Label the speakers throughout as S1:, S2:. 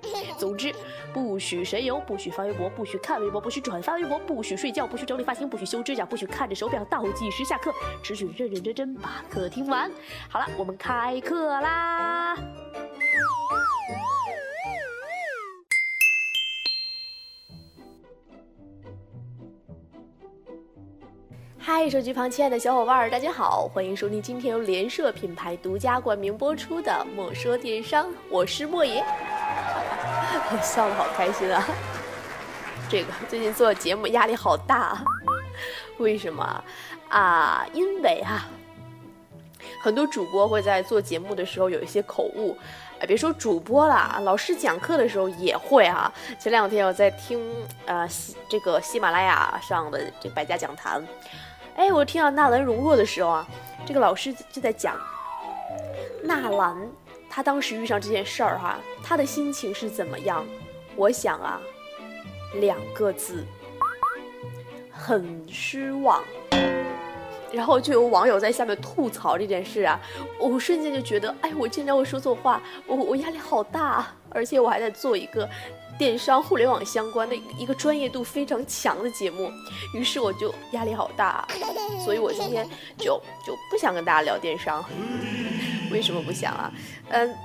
S1: 总之，不许神游，不许发微博，不许看微博，不许转发微博，不许睡觉，不许整理发型，不许修指甲，不许看着手表倒计时下课，只许认认真真把课听完。好了，我们开课啦！嗨，手机旁亲爱的小伙伴儿，大家好，欢迎收听今天由联社品牌独家冠名播出的《莫说电商》，我是莫爷。我 笑得好开心啊！这个最近做节目压力好大，为什么啊？因为啊，很多主播会在做节目的时候有一些口误，哎，别说主播了，老师讲课的时候也会啊。前两天我在听呃这个喜马拉雅上的这百家讲坛，哎，我听到纳兰容若的时候啊，这个老师就在讲纳兰。他当时遇上这件事儿哈，他的心情是怎么样？我想啊，两个字，很失望。然后就有网友在下面吐槽这件事啊，我瞬间就觉得，哎，我竟然会说错话，我我压力好大，而且我还在做一个电商互联网相关的一个专业度非常强的节目，于是我就压力好大，所以我今天就就不想跟大家聊电商。为什么不想啊？嗯，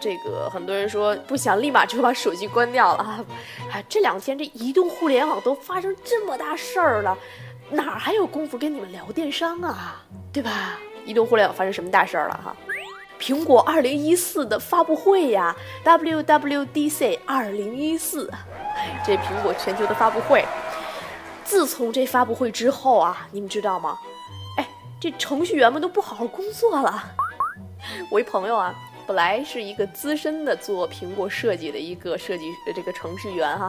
S1: 这个很多人说不想，立马就把手机关掉了啊！啊，这两天这移动互联网都发生这么大事儿了，哪还有功夫跟你们聊电商啊？对吧？移动互联网发生什么大事儿了哈？苹果二零一四的发布会呀，WWDC 二零一四，这苹果全球的发布会，自从这发布会之后啊，你们知道吗？哎，这程序员们都不好好工作了。我一朋友啊，本来是一个资深的做苹果设计的一个设计这个程序员哈，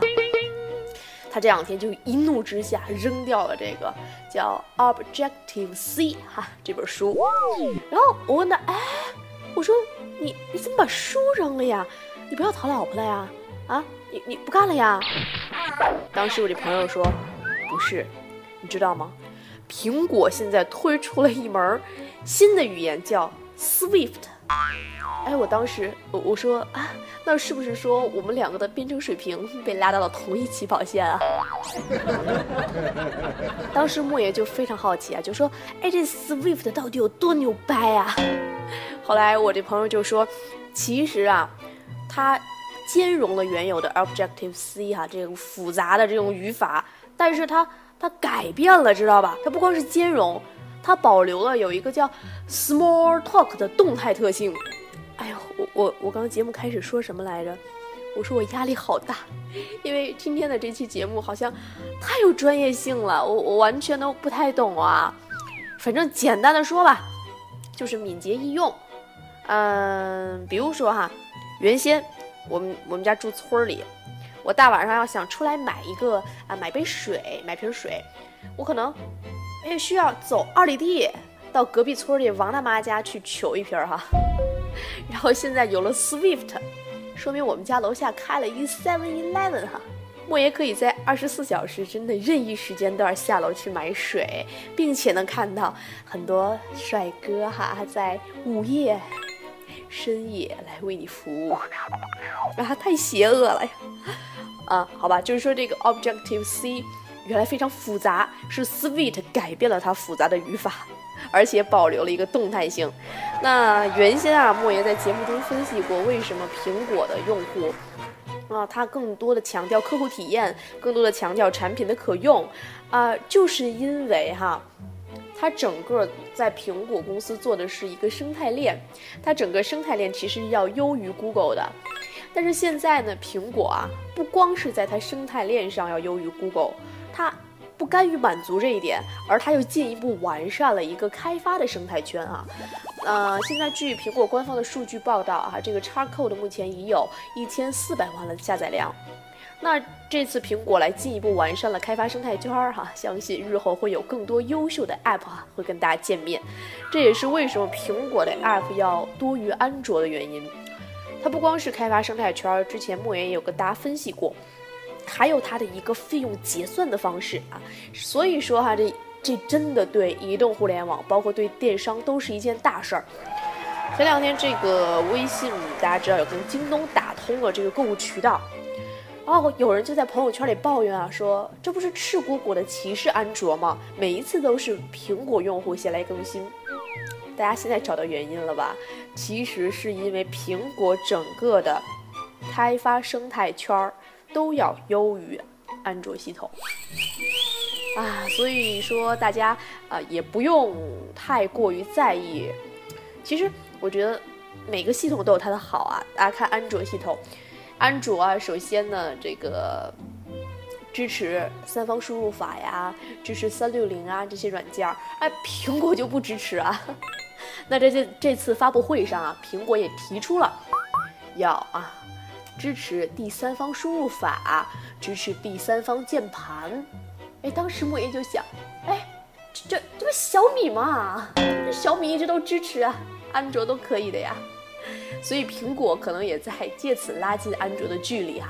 S1: 他这两天就一怒之下扔掉了这个叫 Objective C 哈这本书，然后我问他，哎，我说你你怎么把书扔了呀？你不要讨老婆了呀？啊，你你不干了呀？当时我这朋友说，不是，你知道吗？苹果现在推出了一门新的语言叫。Swift，哎，我当时我我说啊，那是不是说我们两个的编程水平被拉到了同一起跑线啊？当时莫爷就非常好奇啊，就说，哎，这 Swift 到底有多牛掰啊？后来我这朋友就说，其实啊，它兼容了原有的 Objective C 哈这种复杂的这种语法，但是它它改变了，知道吧？它不光是兼容。它保留了有一个叫 Small Talk 的动态特性。哎呦，我我我刚节目开始说什么来着？我说我压力好大，因为今天的这期节目好像太有专业性了，我我完全都不太懂啊。反正简单的说吧，就是敏捷易用。嗯，比如说哈，原先我们我们家住村里，我大晚上要想出来买一个啊买杯水买瓶水，我可能。也需要走二里地到隔壁村里王大妈家去取一瓶哈，然后现在有了 Swift，说明我们家楼下开了一 Seven Eleven 哈，莫爷可以在二十四小时真的任意时间段下楼去买水，并且能看到很多帅哥哈在午夜深夜来为你服务，啊，太邪恶了呀！啊，好吧，就是说这个 Objective C。原来非常复杂，是 Sweet 改变了它复杂的语法，而且保留了一个动态性。那原先啊，莫爷在节目中分析过，为什么苹果的用户啊，他更多的强调客户体验，更多的强调产品的可用啊，就是因为哈，它整个在苹果公司做的是一个生态链，它整个生态链其实要优于 Google 的。但是现在呢，苹果啊，不光是在它生态链上要优于 Google。它不甘于满足这一点，而它又进一步完善了一个开发的生态圈啊。呃，现在据苹果官方的数据报道啊，这个 Xcode 目前已有一千四百万的下载量。那这次苹果来进一步完善了开发生态圈儿哈，相信日后会有更多优秀的 App 哈会跟大家见面。这也是为什么苹果的 App 要多于安卓的原因。它不光是开发生态圈儿，之前莫言也有跟大家分析过，还有它的一个费用结算的方式啊。所以说哈，这这真的对移动互联网，包括对电商都是一件大事儿。前两天这个微信大家知道有跟京东打通了这个购物渠道。哦有人就在朋友圈里抱怨啊，说这不是赤果果的歧视安卓吗？每一次都是苹果用户先来更新。大家现在找到原因了吧？其实是因为苹果整个的开发生态圈儿都要优于安卓系统啊，所以说大家啊也不用太过于在意。其实我觉得每个系统都有它的好啊，大家看安卓系统。安卓啊，首先呢，这个支持三方输入法呀，支持三六零啊这些软件儿，哎，苹果就不支持啊。那这这这次发布会上啊，苹果也提出了要啊支持第三方输入法，支持第三方键盘。哎，当时莫言就想，哎，这这不小米吗？小米一直都支持啊，安卓都可以的呀。所以苹果可能也在借此拉近安卓的距离哈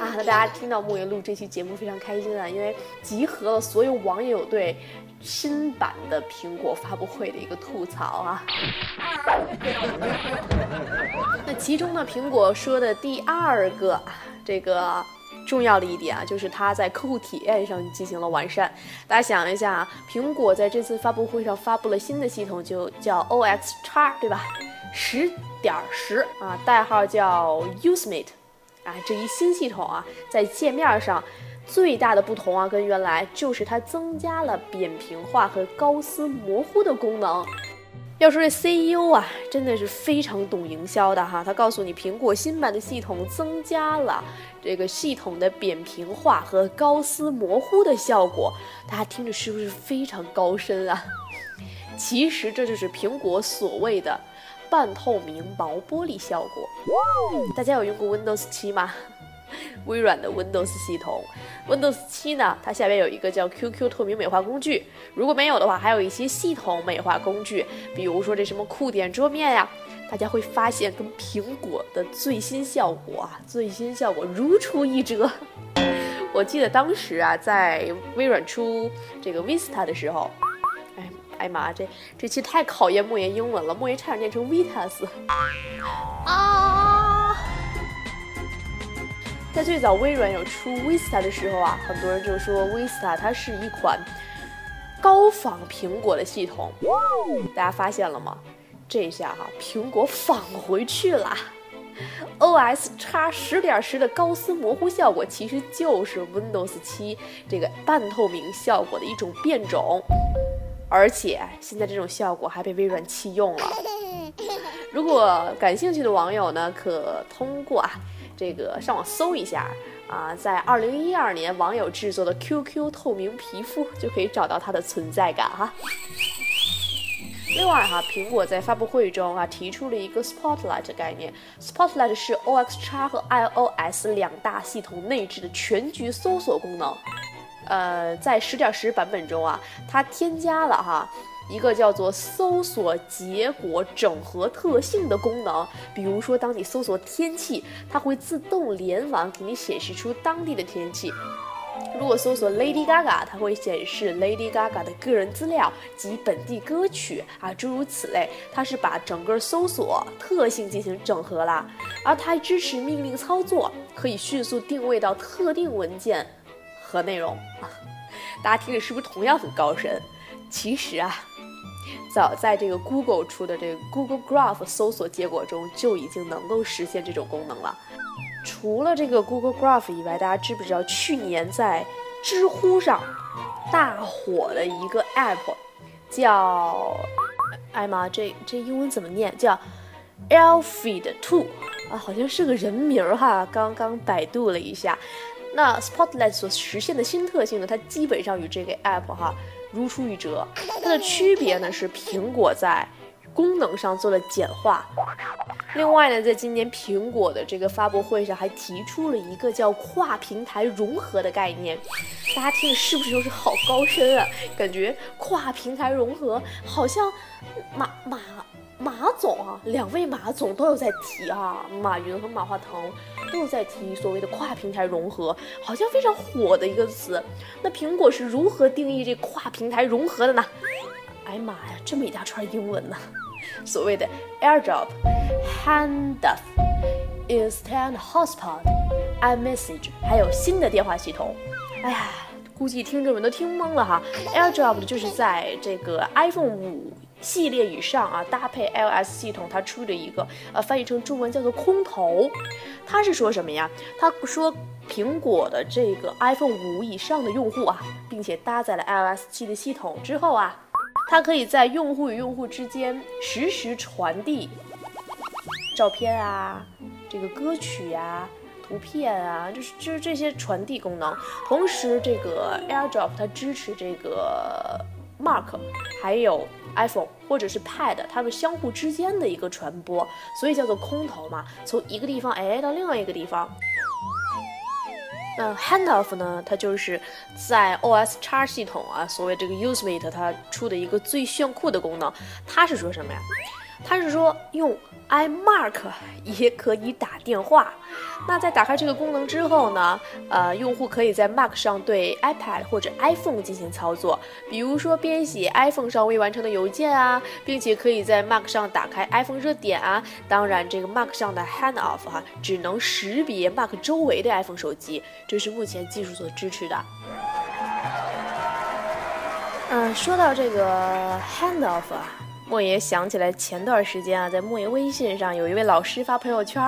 S1: 啊！那大家听到莫言录这期节目非常开心啊，因为集合了所有网友对新版的苹果发布会的一个吐槽啊。那其中呢，苹果说的第二个这个重要的一点啊，就是它在客户体验上进行了完善。大家想一下啊，苹果在这次发布会上发布了新的系统，就叫 O X 叉，对吧？十点十啊，代号叫 Usemate，啊，这一新系统啊，在界面上最大的不同啊，跟原来就是它增加了扁平化和高斯模糊的功能。要说这 CEO 啊，真的是非常懂营销的哈，他告诉你苹果新版的系统增加了这个系统的扁平化和高斯模糊的效果，大家听着是不是非常高深啊？其实这就是苹果所谓的。半透明薄玻璃效果，大家有用过 Windows 七吗？微软的 Windows 系统，Windows 七呢，它下边有一个叫 QQ 透明美化工具。如果没有的话，还有一些系统美化工具，比如说这什么酷点桌面呀，大家会发现跟苹果的最新效果啊，最新效果如出一辙。我记得当时啊，在微软出这个 Vista 的时候。哎妈，这这期太考验莫言英文了，莫言差点念成 Vitas。啊！在最早微软有出 Vista 的时候啊，很多人就说 Vista 它是一款高仿苹果的系统。大家发现了吗？这下哈，苹果仿回去了。OS 叉十点十的高斯模糊效果，其实就是 Windows 七这个半透明效果的一种变种。而且现在这种效果还被微软弃用了。如果感兴趣的网友呢，可通过啊这个上网搜一下啊，在二零一二年网友制作的 QQ 透明皮肤就可以找到它的存在感哈。另外哈，苹果在发布会中啊提出了一个 Spotlight 概念，Spotlight 是 OXX 和 iOS 两大系统内置的全局搜索功能。呃，在十点十版本中啊，它添加了哈一个叫做搜索结果整合特性的功能。比如说，当你搜索天气，它会自动联网给你显示出当地的天气；如果搜索 Lady Gaga，它会显示 Lady Gaga 的个人资料及本地歌曲啊，诸如此类。它是把整个搜索特性进行整合了，而它还支持命令操作，可以迅速定位到特定文件。和内容，大家听着是不是同样很高深？其实啊，早在这个 Google 出的这个 Google Graph 搜索结果中就已经能够实现这种功能了。除了这个 Google Graph 以外，大家知不知道去年在知乎上大火的一个 App 叫……哎妈，这这英文怎么念？叫 Alfred Two 啊，好像是个人名哈。刚刚百度了一下。那 Spotlight 所实现的新特性呢？它基本上与这个 App 哈如出一辙。它的区别呢是苹果在功能上做了简化。另外呢，在今年苹果的这个发布会上，还提出了一个叫跨平台融合的概念。大家听的是不是就是好高深啊？感觉跨平台融合好像马马马总啊，两位马总都有在提啊，马云和马化腾都有在提所谓的跨平台融合，好像非常火的一个词。那苹果是如何定义这跨平台融合的呢？哎妈呀，这么一大串英文呢！所谓的 AirDrop、Handoff、Instant Hotspot、iMessage，还有新的电话系统。哎呀，估计听众们都听懵了哈。AirDrop 就是在这个 iPhone 五系列以上啊，搭配 iOS 系统，它出的一个呃，翻译成中文叫做空投。它是说什么呀？它说苹果的这个 iPhone 五以上的用户啊，并且搭载了 iOS 七的系统之后啊。它可以在用户与用户之间实时传递照片啊，这个歌曲呀、图片啊，就是就是这些传递功能。同时，这个 AirDrop 它支持这个 Mark，还有 iPhone 或者是 Pad，它们相互之间的一个传播，所以叫做空投嘛，从一个地方哎到另外一个地方。那 Handoff 呢？它就是在 OS X 系统啊，所谓这个 Usemate 它出的一个最炫酷的功能。它是说什么呀？它是说用 iMark 也可以打电话。那在打开这个功能之后呢，呃，用户可以在 Mac 上对 iPad 或者 iPhone 进行操作，比如说编写 iPhone 上未完成的邮件啊，并且可以在 Mac 上打开 iPhone 热点啊。当然，这个 Mac 上的 Handoff 哈，只能识别 Mac 周围的 iPhone 手机，这是目前技术所支持的。嗯，说到这个 Handoff 啊。莫爷想起来，前段时间啊，在莫爷微信上有一位老师发朋友圈，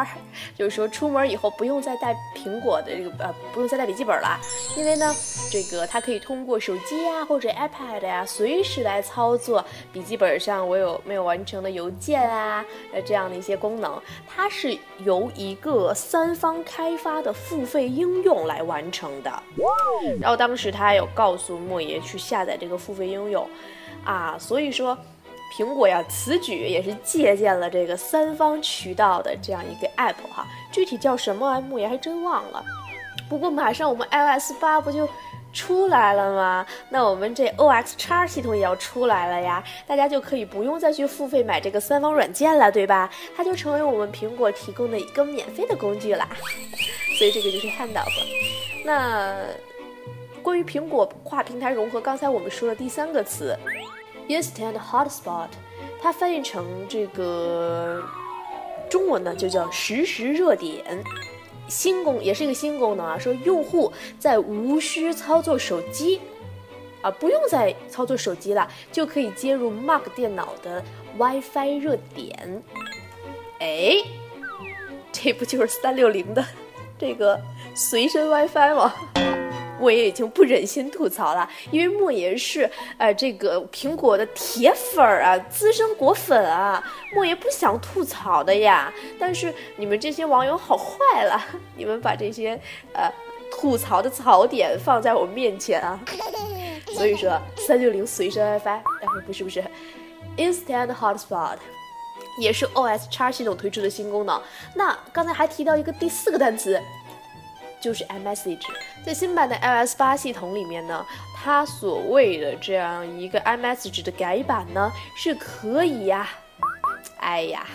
S1: 就是说出门以后不用再带苹果的这个呃，不用再带笔记本了，因为呢，这个它可以通过手机呀或者 iPad 呀，随时来操作笔记本上我有没有完成的邮件啊，呃这样的一些功能，它是由一个三方开发的付费应用来完成的。然后当时他还有告诉莫爷去下载这个付费应用，啊，所以说。苹果呀，此举也是借鉴了这个三方渠道的这样一个 app 哈，具体叫什么木爷还真忘了。不过马上我们 iOS 八不就出来了吗？那我们这 OX X 系统也要出来了呀，大家就可以不用再去付费买这个三方软件了，对吧？它就成为我们苹果提供的一个免费的工具啦。所以这个就是 Handoff。那关于苹果跨平台融合，刚才我们说了第三个词。Instant Hotspot，它翻译成这个中文呢，就叫实时热点。新功也是一个新功能啊，说用户在无需操作手机啊，不用再操作手机了，就可以接入 Mac 电脑的 WiFi 热点。哎，这不就是三六零的这个随身 WiFi 吗？我也已经不忍心吐槽了，因为莫言是呃这个苹果的铁粉儿啊，资深果粉啊，莫言不想吐槽的呀。但是你们这些网友好坏了，你们把这些呃吐槽的槽点放在我面前啊。所以说，三六零随身 WiFi，哎不是不是，Instant Hotspot，也是 OS X 系统推出的新功能。那刚才还提到一个第四个单词。就是 iMessage，在新版的 iOS 八系统里面呢，它所谓的这样一个 iMessage 的改版呢，是可以呀，哎呀，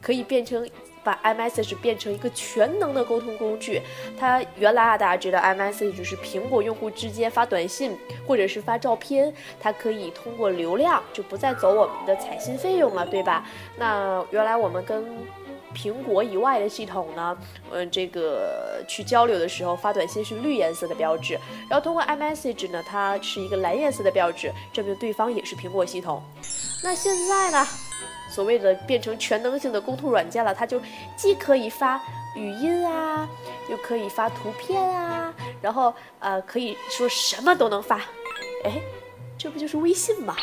S1: 可以变成把 iMessage 变成一个全能的沟通工具。它原来啊，大家知道 iMessage 是苹果用户之间发短信或者是发照片，它可以通过流量就不再走我们的彩信费用了，对吧？那原来我们跟苹果以外的系统呢，嗯，这个去交流的时候发短信是绿颜色的标志，然后通过 iMessage 呢，它是一个蓝颜色的标志，证明对方也是苹果系统。那现在呢，所谓的变成全能性的沟通软件了，它就既可以发语音啊，又可以发图片啊，然后呃，可以说什么都能发。哎，这不就是微信吗？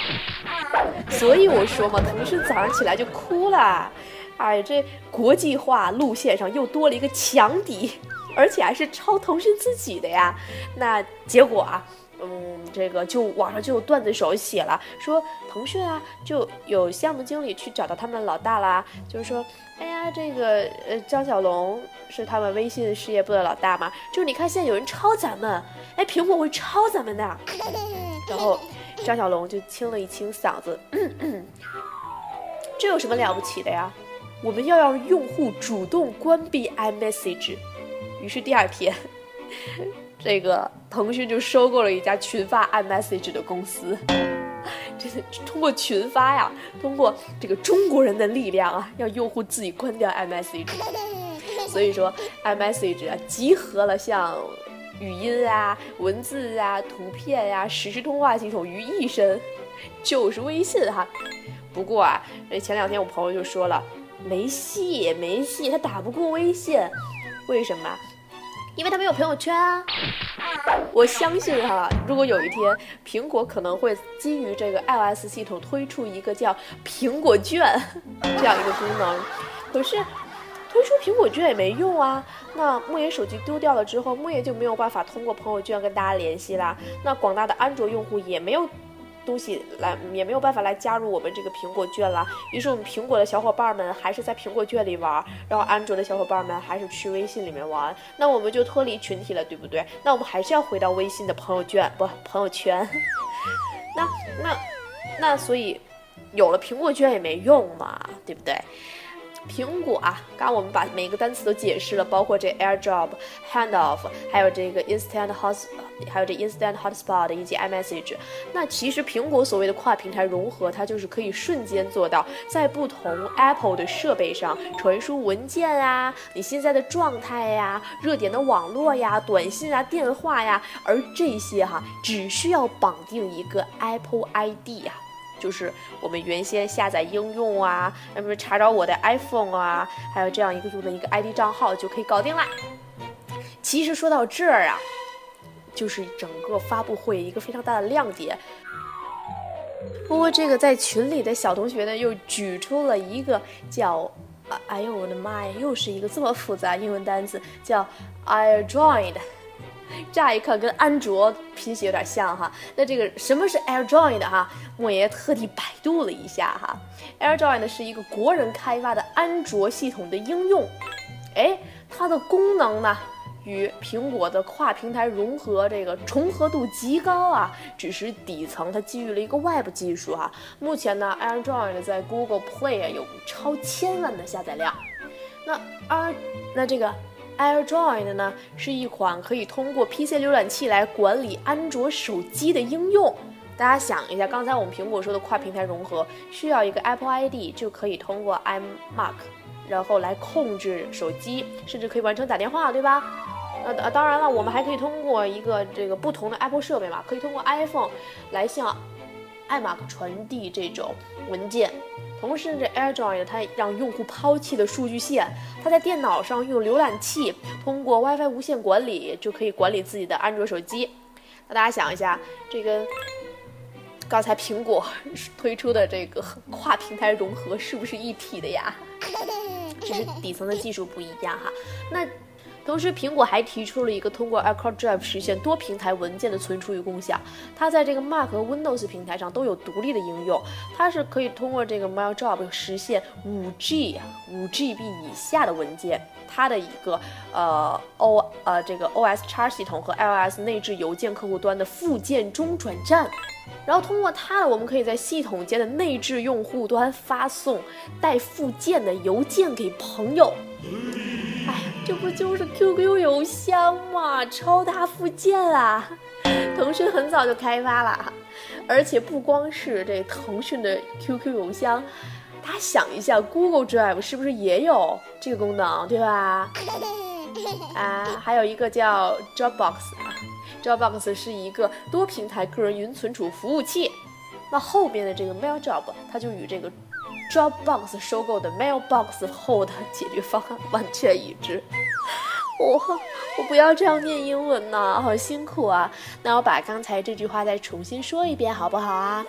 S1: 所以我说嘛，腾讯早上起来就哭了。哎，这国际化路线上又多了一个强敌，而且还是抄腾讯自己的呀。那结果啊，嗯，这个就网上就有段子手写了，说腾讯啊就有项目经理去找到他们的老大啦，就是说，哎呀，这个呃张小龙是他们微信事业部的老大嘛，就是你看现在有人抄咱们，哎，苹果会抄咱们的。然后张小龙就清了一清嗓子，这有什么了不起的呀？我们要让用户主动关闭 iMessage。于是第二天。这个腾讯就收购了一家群发 iMessage 的公司，这是通过群发呀，通过这个中国人的力量啊，让用户自己关掉 iMessage。所以说，iMessage 啊，集合了像语音啊、文字啊、图片呀、实时通话系统于一身，就是微信哈。不过啊，这前两天我朋友就说了，没戏，没戏，他打不过微信，为什么？因为他没有朋友圈啊！我相信哈，如果有一天苹果可能会基于这个 iOS 系统推出一个叫苹果券这样一个功能，可是推出苹果券也没用啊。那木野手机丢掉了之后，木野就没有办法通过朋友圈跟大家联系啦。那广大的安卓用户也没有。东西来也没有办法来加入我们这个苹果券啦，于是我们苹果的小伙伴们还是在苹果券里玩，然后安卓的小伙伴们还是去微信里面玩，那我们就脱离群体了，对不对？那我们还是要回到微信的朋友圈不朋友圈，那那那所以有了苹果券也没用嘛，对不对？苹果啊，刚刚我们把每一个单词都解释了，包括这 AirDrop、Handoff，还有这个 Instant Hot，还有这 Instant Hotspot 以及 iMessage。那其实苹果所谓的跨平台融合，它就是可以瞬间做到在不同 Apple 的设备上传输文件啊，你现在的状态呀、热点的网络呀、短信啊、电话呀，而这些哈，只需要绑定一个 Apple ID 呀。就是我们原先下载应用啊，那么查找我的 iPhone 啊，还有这样一个用的一个 ID 账号就可以搞定啦。其实说到这儿啊，就是整个发布会一个非常大的亮点。不过这个在群里的小同学呢，又举出了一个叫，哎呦我的妈呀，又是一个这么复杂英文单词，叫 AirDroid。乍一看跟安卓拼写有点像哈，那这个什么是 AirDroid 哈？莫爷特地百度了一下哈，AirDroid 是一个国人开发的安卓系统的应用，哎，它的功能呢与苹果的跨平台融合这个重合度极高啊，只是底层它基于了一个 Web 技术哈。目前呢，AirDroid 在 Google Play 有超千万的下载量，那啊，那这个。AirDroid 呢是一款可以通过 PC 浏览器来管理安卓手机的应用。大家想一下，刚才我们苹果说的跨平台融合，需要一个 Apple ID 就可以通过 iMac，然后来控制手机，甚至可以完成打电话，对吧？呃，当然了，我们还可以通过一个这个不同的 Apple 设备嘛，可以通过 iPhone 来向 iMac 传递这种文件。同时，这 AirDroid 它让用户抛弃的数据线，它在电脑上用浏览器通过 WiFi 无线管理就可以管理自己的安卓手机。那大家想一下，这跟刚才苹果推出的这个跨平台融合是不是一体的呀？只是底层的技术不一样哈。那。同时，苹果还提出了一个通过 iCloud Drive 实现多平台文件的存储与共享。它在这个 Mac 和 Windows 平台上都有独立的应用。它是可以通过这个 MailDrop 实现 5G 五 GB 以下的文件。它的一个呃 O 呃这个 OS X 系统和 iOS 内置邮件客户端的附件中转站。然后通过它呢，我们可以在系统间的内置用户端发送带附件的邮件给朋友。哎呀，这不就是 QQ 邮箱吗？超大附件啊！腾讯很早就开发了，而且不光是这腾讯的 QQ 邮箱，大家想一下，Google Drive 是不是也有这个功能，对吧？啊，还有一个叫 Dropbox 啊，Dropbox 是一个多平台个人云存储服务器。那后边的这个 MailDrop，它就与这个。Dropbox 收购的 Mailbox 后的解决方案完全一致。我我不要这样念英文呐，好辛苦啊！那我把刚才这句话再重新说一遍好不好啊？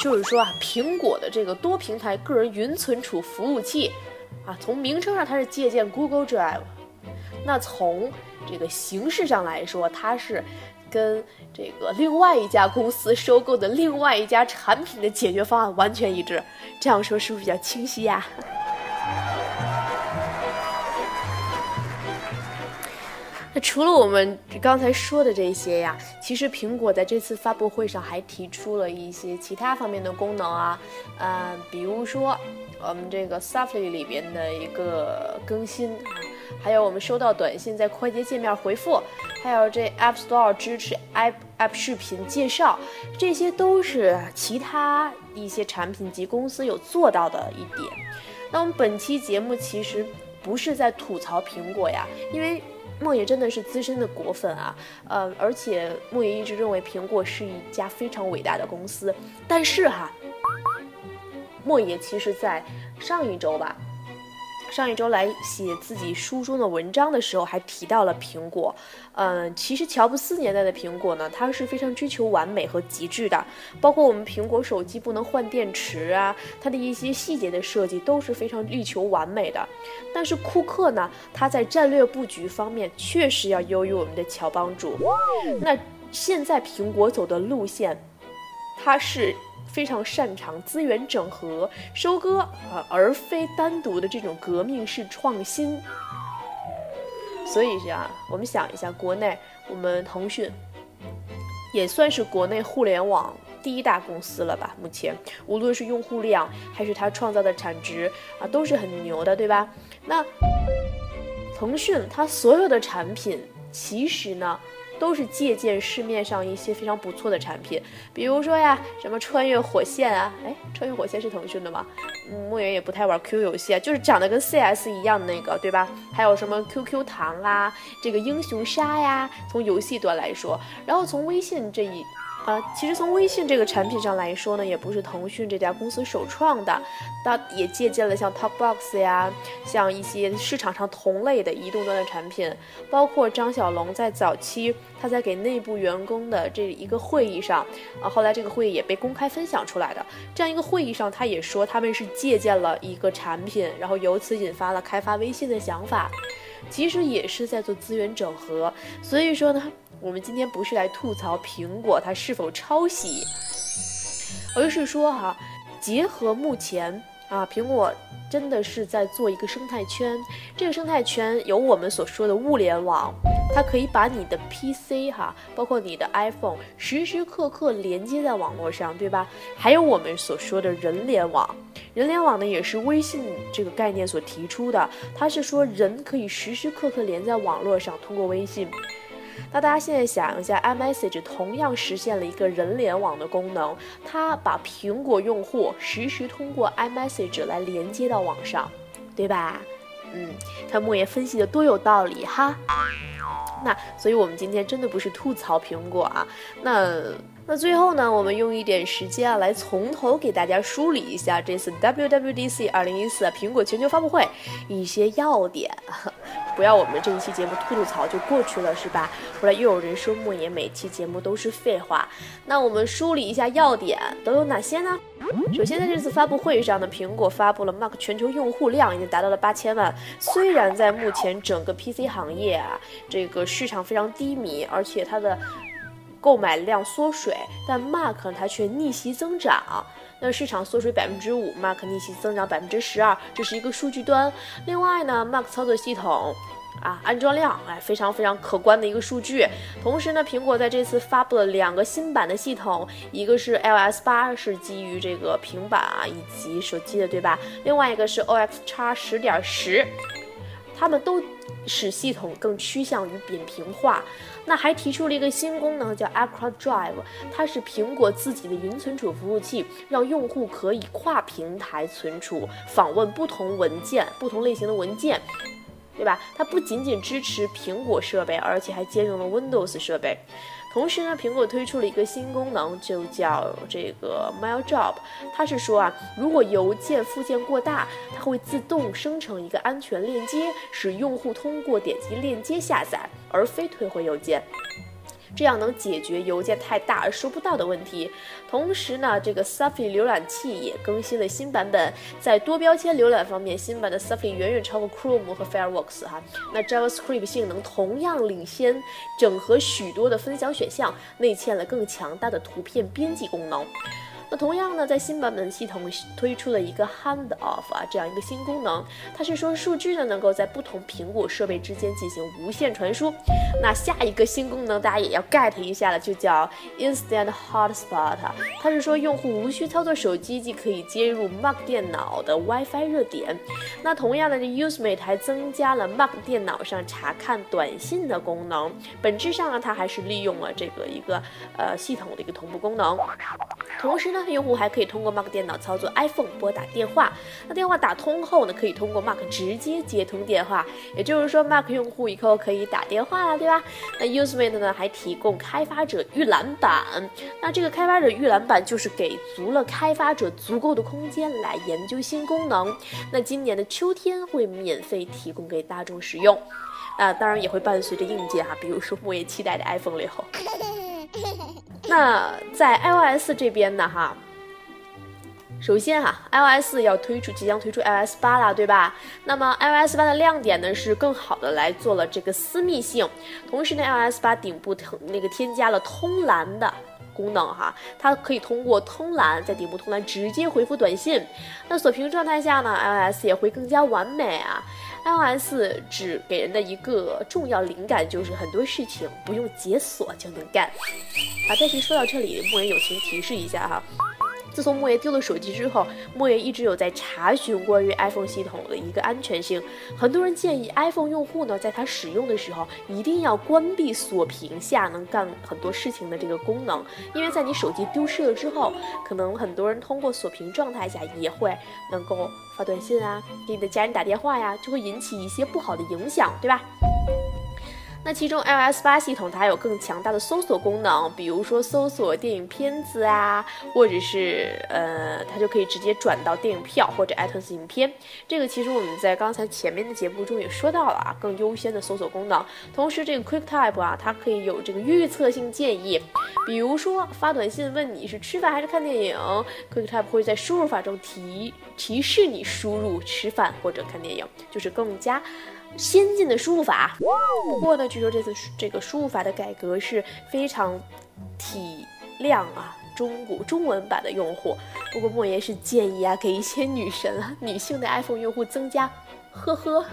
S1: 就是说啊，苹果的这个多平台个人云存储服务器啊，从名称上它是借鉴 Google Drive，那从这个形式上来说，它是跟这个另外一家公司收购的另外一家产品的解决方案完全一致。这样说是不是比较清晰呀？那除了我们刚才说的这些呀，其实苹果在这次发布会上还提出了一些其他方面的功能啊，呃，比如说我们这个 Safari 里边的一个更新，还有我们收到短信在快捷界面回复，还有这 App Store 支持 App App 视频介绍，这些都是其他一些产品及公司有做到的一点。那我们本期节目其实不是在吐槽苹果呀，因为。莫言真的是资深的果粉啊，呃，而且莫言一直认为苹果是一家非常伟大的公司。但是哈，莫言其实在上一周吧。上一周来写自己书中的文章的时候，还提到了苹果。嗯，其实乔布斯年代的苹果呢，它是非常追求完美和极致的，包括我们苹果手机不能换电池啊，它的一些细节的设计都是非常力求完美的。但是库克呢，他在战略布局方面确实要优于我们的乔帮主。那现在苹果走的路线，它是。非常擅长资源整合、收割啊，而非单独的这种革命式创新。所以这样，我们想一下，国内我们腾讯也算是国内互联网第一大公司了吧？目前无论是用户量还是它创造的产值啊，都是很牛的，对吧？那腾讯它所有的产品，其实呢？都是借鉴市面上一些非常不错的产品，比如说呀，什么穿越火线啊，哎，穿越火线是腾讯的吗？嗯，莫言也不太玩 Q 游戏啊，就是长得跟 CS 一样的那个，对吧？还有什么 QQ 糖啊，这个英雄杀呀，从游戏端来说，然后从微信这一。啊，其实从微信这个产品上来说呢，也不是腾讯这家公司首创的，它也借鉴了像 TalkBox 呀，像一些市场上同类的移动端的产品，包括张小龙在早期他在给内部员工的这一个会议上，啊，后来这个会议也被公开分享出来的，这样一个会议上，他也说他们是借鉴了一个产品，然后由此引发了开发微信的想法，其实也是在做资源整合，所以说呢。我们今天不是来吐槽苹果它是否抄袭，而是说哈，结合目前啊，苹果真的是在做一个生态圈。这个生态圈有我们所说的物联网，它可以把你的 PC 哈，包括你的 iPhone，时时刻刻连接在网络上，对吧？还有我们所说的人联网，人联网呢也是微信这个概念所提出的，它是说人可以时时刻刻连在网络上，通过微信。那大家现在想一下，iMessage 同样实现了一个人联网的功能，它把苹果用户实时通过 iMessage 来连接到网上，对吧？嗯，看莫言分析的多有道理哈。那所以我们今天真的不是吐槽苹果啊，那。那最后呢，我们用一点时间啊，来从头给大家梳理一下这次 WWDC 二零一四苹果全球发布会一些要点，不要我们这一期节目吐吐槽就过去了，是吧？后来又有人说莫言每期节目都是废话。那我们梳理一下要点都有哪些呢？首先在这次发布会上呢，苹果发布了 Mac 全球用户量已经达到了八千万。虽然在目前整个 PC 行业啊，这个市场非常低迷，而且它的购买量缩水，但 Mac 它却逆袭增长。那市场缩水百分之五，Mac 逆袭增长百分之十二，这是一个数据端。另外呢，Mac 操作系统啊，安装量哎，非常非常可观的一个数据。同时呢，苹果在这次发布了两个新版的系统，一个是 iOS 八，是基于这个平板啊以及手机的，对吧？另外一个是 OX 叉十点十，它们都使系统更趋向于扁平化。那还提出了一个新功能，叫 ACROD DRIVE 它是苹果自己的云存储服务器，让用户可以跨平台存储、访问不同文件、不同类型的文件，对吧？它不仅仅支持苹果设备，而且还兼容了 Windows 设备。同时呢，苹果推出了一个新功能，就叫这个 Mail Job。它是说啊，如果邮件附件过大，它会自动生成一个安全链接，使用户通过点击链接下载，而非退回邮件。这样能解决邮件太大而收不到的问题。同时呢，这个 Safari 浏览器也更新了新版本，在多标签浏览方面，新版的 Safari 远远超过 Chrome 和 Fireworks 哈。那 JavaScript 性能同样领先，整合许多的分享选项，内嵌了更强大的图片编辑功能。那同样呢，在新版本系统推出了一个 Handoff 啊这样一个新功能，它是说数据呢能够在不同苹果设备之间进行无线传输。那下一个新功能大家也要 get 一下了，就叫 Instant Hotspot，它是说用户无需操作手机即可以接入 Mac 电脑的 WiFi 热点。那同样的，这 Usemate 还增加了 Mac 电脑上查看短信的功能。本质上呢，它还是利用了这个一个呃系统的一个同步功能，同时呢。用户还可以通过 Mac 电脑操作 iPhone 拨打电话，那电话打通后呢，可以通过 Mac 直接接通电话，也就是说 Mac 用户以后可以打电话了，对吧？那 Usemate 呢还提供开发者预览版，那这个开发者预览版就是给足了开发者足够的空间来研究新功能。那今年的秋天会免费提供给大众使用，啊，当然也会伴随着硬件啊，比如说我也期待的 iPhone 六。那在 iOS 这边呢，哈，首先哈，iOS 要推出，即将推出 iOS 八啦，对吧？那么 iOS 八的亮点呢，是更好的来做了这个私密性，同时呢，iOS 八顶部那个添加了通栏的功能，哈，它可以通过通栏在顶部通栏直接回复短信。那锁屏状态下呢，iOS 也会更加完美啊。iOS 只给人的一个重要灵感就是很多事情不用解锁就能干啊！但是说到这里，木人友情提示一下哈。自从莫言丢了手机之后，莫言一直有在查询关于 iPhone 系统的一个安全性。很多人建议 iPhone 用户呢，在他使用的时候一定要关闭锁屏下能干很多事情的这个功能，因为在你手机丢失了之后，可能很多人通过锁屏状态下也会能够发短信啊，给你的家人打电话呀，就会引起一些不好的影响，对吧？那其中 iOS 八系统它还有更强大的搜索功能，比如说搜索电影片子啊，或者是呃，它就可以直接转到电影票或者 iTunes 影片。这个其实我们在刚才前面的节目中也说到了啊，更优先的搜索功能。同时，这个 QuickType 啊，它可以有这个预测性建议，比如说发短信问你是吃饭还是看电影，QuickType 会在输入法中提提示你输入吃饭或者看电影，就是更加。先进的输入法，不过呢，据说这次这个输入法的改革是非常体谅啊中国中文版的用户。不过莫言是建议啊，给一些女神啊 女性的 iPhone 用户增加“呵呵”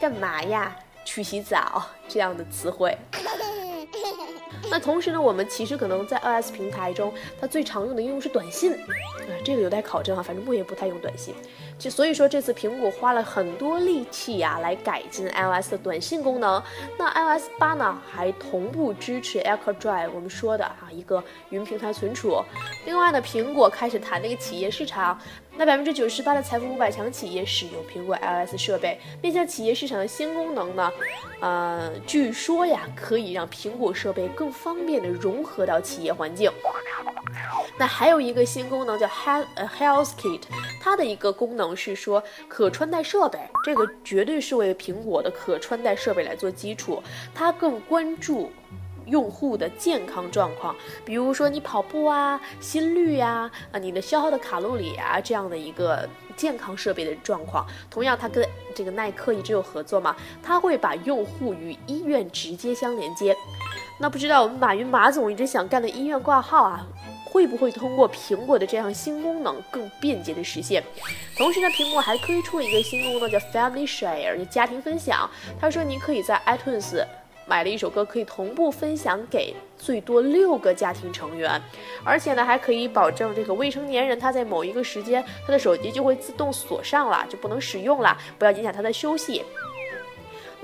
S1: 干嘛呀？去洗澡这样的词汇。那同时呢，我们其实可能在 iOS 平台中，它最常用的应用是短信，啊，这个有待考证啊。反正莫言不太用短信，就所以说这次苹果花了很多力气呀，来改进 iOS 的短信功能。那 iOS 八呢，还同步支持 AirDrive，我们说的啊一个云平台存储。另外呢，苹果开始谈那个企业市场。那百分之九十八的财富五百强企业使用苹果 iOS 设备，面向企业市场的新功能呢？呃，据说呀，可以让苹果设备更方便的融合到企业环境。那还有一个新功能叫 Health Health Kit，它的一个功能是说可穿戴设备，这个绝对是为苹果的可穿戴设备来做基础，它更关注。用户的健康状况，比如说你跑步啊、心率呀、啊你的消耗的卡路里啊这样的一个健康设备的状况。同样，它跟这个耐克一直有合作嘛，它会把用户与医院直接相连接。那不知道我们马云马总一直想干的医院挂号啊，会不会通过苹果的这样新功能更便捷的实现？同时呢，苹果还推出了一个新功能叫 Family Share，就家庭分享。他说你可以在 iTunes。买了一首歌，可以同步分享给最多六个家庭成员，而且呢，还可以保证这个未成年人他在某一个时间，他的手机就会自动锁上了，就不能使用了，不要影响他的休息。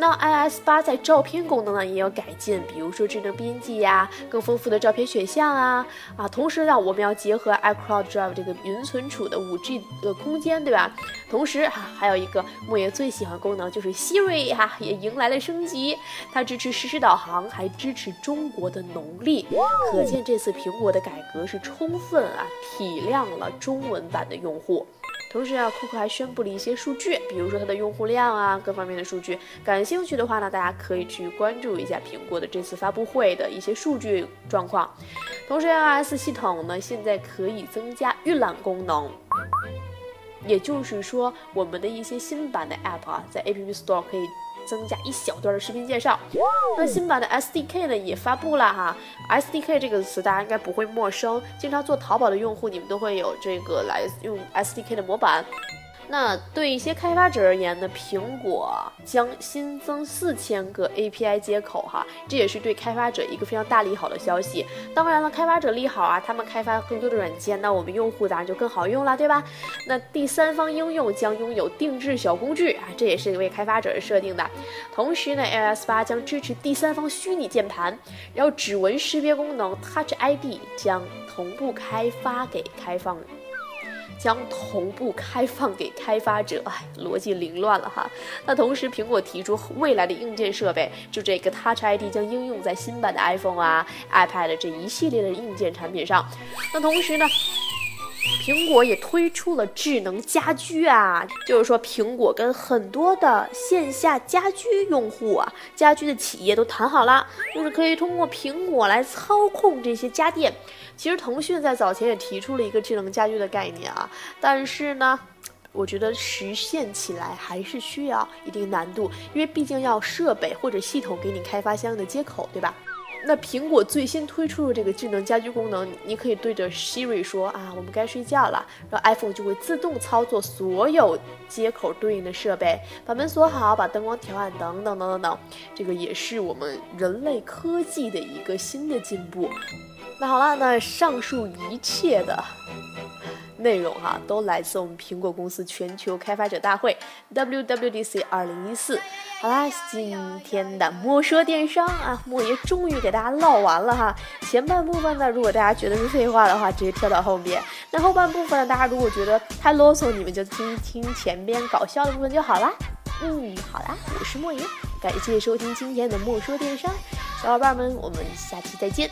S1: 那 iOS 八在照片功能呢也有改进，比如说智能编辑呀，更丰富的照片选项啊啊，同时呢，我们要结合 iCloud Drive 这个云存储的 5G 的空间，对吧？同时哈，还有一个莫言最喜欢功能就是 Siri 哈也迎来了升级，它支持实时导航，还支持中国的农历，可见这次苹果的改革是充分啊体谅了中文版的用户。同时啊，库克还宣布了一些数据，比如说它的用户量啊，各方面的数据。感兴趣的话呢，大家可以去关注一下苹果的这次发布会的一些数据状况。同时，iOS 系统呢现在可以增加预览功能，也就是说，我们的一些新版的 App 啊，在 App Store 可以。增加一小段的视频介绍。那新版的 SDK 呢也发布了哈，SDK 这个词大家应该不会陌生，经常做淘宝的用户，你们都会有这个来用 SDK 的模板。那对一些开发者而言呢，苹果将新增四千个 API 接口哈，这也是对开发者一个非常大利好的消息。当然了，开发者利好啊，他们开发更多的软件，那我们用户当然就更好用了，对吧？那第三方应用将拥有定制小工具啊，这也是为开发者设定的。同时呢，iOS 八将支持第三方虚拟键盘，然后指纹识别功能 Touch ID 将同步开发给开放。将同步开放给开发者，哎，逻辑凌乱了哈。那同时，苹果提出未来的硬件设备，就这个 Touch ID 将应用在新版的 iPhone 啊、iPad 这一系列的硬件产品上。那同时呢？苹果也推出了智能家居啊，就是说苹果跟很多的线下家居用户啊、家居的企业都谈好了，就是可以通过苹果来操控这些家电。其实腾讯在早前也提出了一个智能家居的概念啊，但是呢，我觉得实现起来还是需要一定难度，因为毕竟要设备或者系统给你开发相应的接口，对吧？那苹果最新推出的这个智能家居功能，你可以对着 Siri 说啊，我们该睡觉了，然后 iPhone 就会自动操作所有接口对应的设备，把门锁好，把灯光调暗，等等等等等。这个也是我们人类科技的一个新的进步。那好了，那上述一切的。内容哈都来自我们苹果公司全球开发者大会 WWDC 二零一四。好啦，今天的莫说电商啊，莫爷终于给大家唠完了哈。前半部分呢，如果大家觉得是废话的话，直接跳到后面。那后半部分呢，大家如果觉得太啰嗦，你们就听听前边搞笑的部分就好啦。嗯，好啦，我是莫爷，感谢收听今天的莫说电商，小伙伴们，我们下期再见。